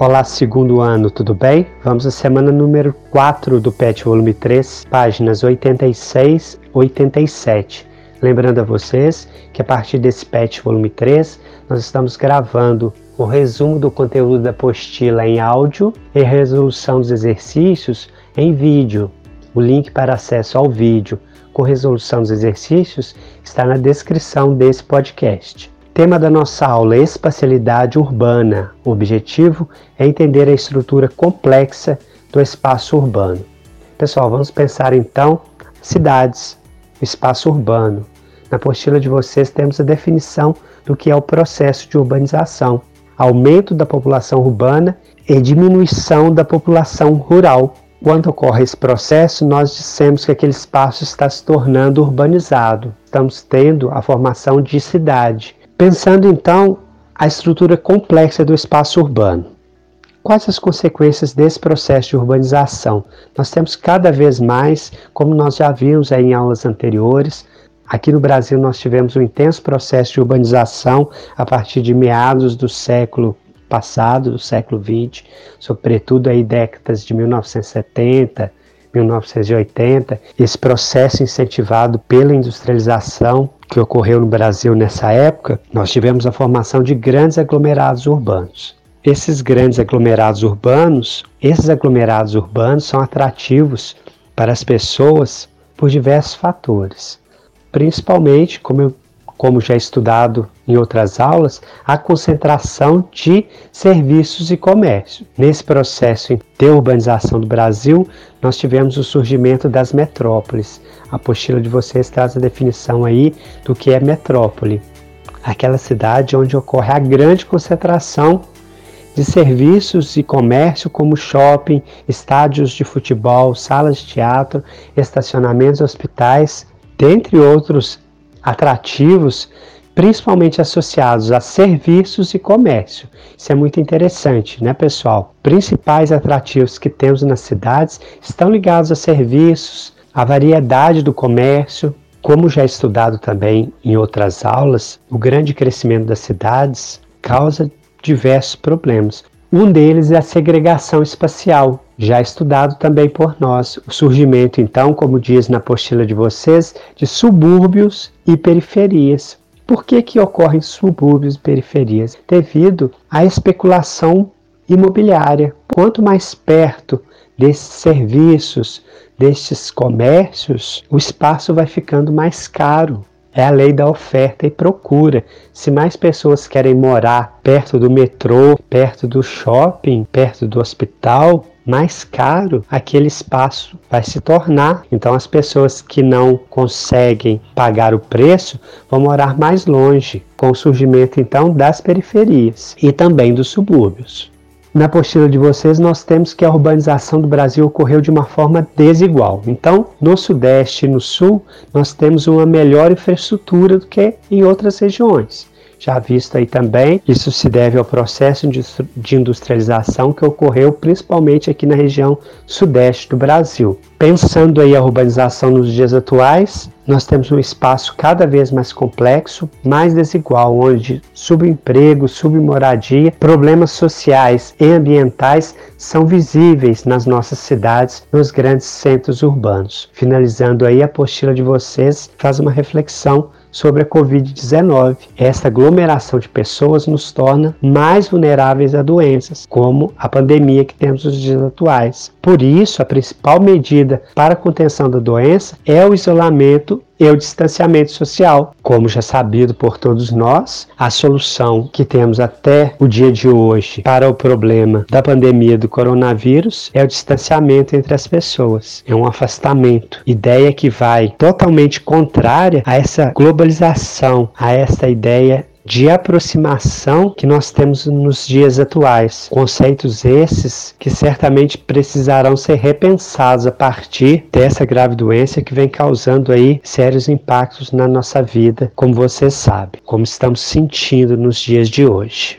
Olá, segundo ano, tudo bem? Vamos à semana número 4 do PET volume 3, páginas 86 87. Lembrando a vocês que a partir desse PET volume 3, nós estamos gravando o resumo do conteúdo da apostila em áudio e resolução dos exercícios em vídeo. O link para acesso ao vídeo com resolução dos exercícios está na descrição desse podcast. Tema da nossa aula é espacialidade urbana. O objetivo é entender a estrutura complexa do espaço urbano. Pessoal, vamos pensar então cidades, o espaço urbano. Na apostila de vocês temos a definição do que é o processo de urbanização, aumento da população urbana e diminuição da população rural. Quando ocorre esse processo, nós dissemos que aquele espaço está se tornando urbanizado. Estamos tendo a formação de cidade. Pensando então a estrutura complexa do espaço urbano. Quais as consequências desse processo de urbanização? Nós temos cada vez mais, como nós já vimos em aulas anteriores, aqui no Brasil nós tivemos um intenso processo de urbanização a partir de meados do século passado, do século XX, sobretudo aí décadas de 1970, 1980, esse processo incentivado pela industrialização que ocorreu no Brasil nessa época, nós tivemos a formação de grandes aglomerados urbanos. Esses grandes aglomerados urbanos, esses aglomerados urbanos são atrativos para as pessoas por diversos fatores. Principalmente, como eu como já estudado em outras aulas, a concentração de serviços e comércio. Nesse processo de urbanização do Brasil, nós tivemos o surgimento das metrópoles. A apostila de vocês traz a definição aí do que é metrópole. Aquela cidade onde ocorre a grande concentração de serviços e comércio como shopping, estádios de futebol, salas de teatro, estacionamentos, hospitais, dentre outros atrativos, principalmente associados a serviços e comércio. Isso é muito interessante, né, pessoal? Principais atrativos que temos nas cidades estão ligados a serviços, a variedade do comércio, como já estudado também em outras aulas, o grande crescimento das cidades causa diversos problemas. Um deles é a segregação espacial, já estudado também por nós. O surgimento, então, como diz na apostila de vocês, de subúrbios e periferias. Por que, que ocorrem subúrbios e periferias? Devido à especulação imobiliária. Quanto mais perto desses serviços, destes comércios, o espaço vai ficando mais caro. É a lei da oferta e procura. Se mais pessoas querem morar perto do metrô, perto do shopping, perto do hospital, mais caro aquele espaço vai se tornar. Então, as pessoas que não conseguem pagar o preço vão morar mais longe, com o surgimento então das periferias e também dos subúrbios. Na apostila de vocês, nós temos que a urbanização do Brasil ocorreu de uma forma desigual. Então, no Sudeste e no Sul, nós temos uma melhor infraestrutura do que em outras regiões já visto aí também. Isso se deve ao processo de industrialização que ocorreu principalmente aqui na região sudeste do Brasil. Pensando aí a urbanização nos dias atuais, nós temos um espaço cada vez mais complexo, mais desigual, onde subemprego, submoradia, problemas sociais e ambientais são visíveis nas nossas cidades, nos grandes centros urbanos. Finalizando aí a apostila de vocês, faz uma reflexão sobre a Covid-19. Esta aglomeração de pessoas nos torna mais vulneráveis a doenças, como a pandemia que temos nos dias atuais. Por isso, a principal medida para a contenção da doença é o isolamento e o distanciamento social. Como já sabido por todos nós, a solução que temos até o dia de hoje para o problema da pandemia do coronavírus é o distanciamento entre as pessoas, é um afastamento. Ideia que vai totalmente contrária a essa globalização, a essa ideia de aproximação que nós temos nos dias atuais. Conceitos esses que certamente precisarão ser repensados a partir dessa grave doença que vem causando aí sérios impactos na nossa vida, como você sabe, como estamos sentindo nos dias de hoje.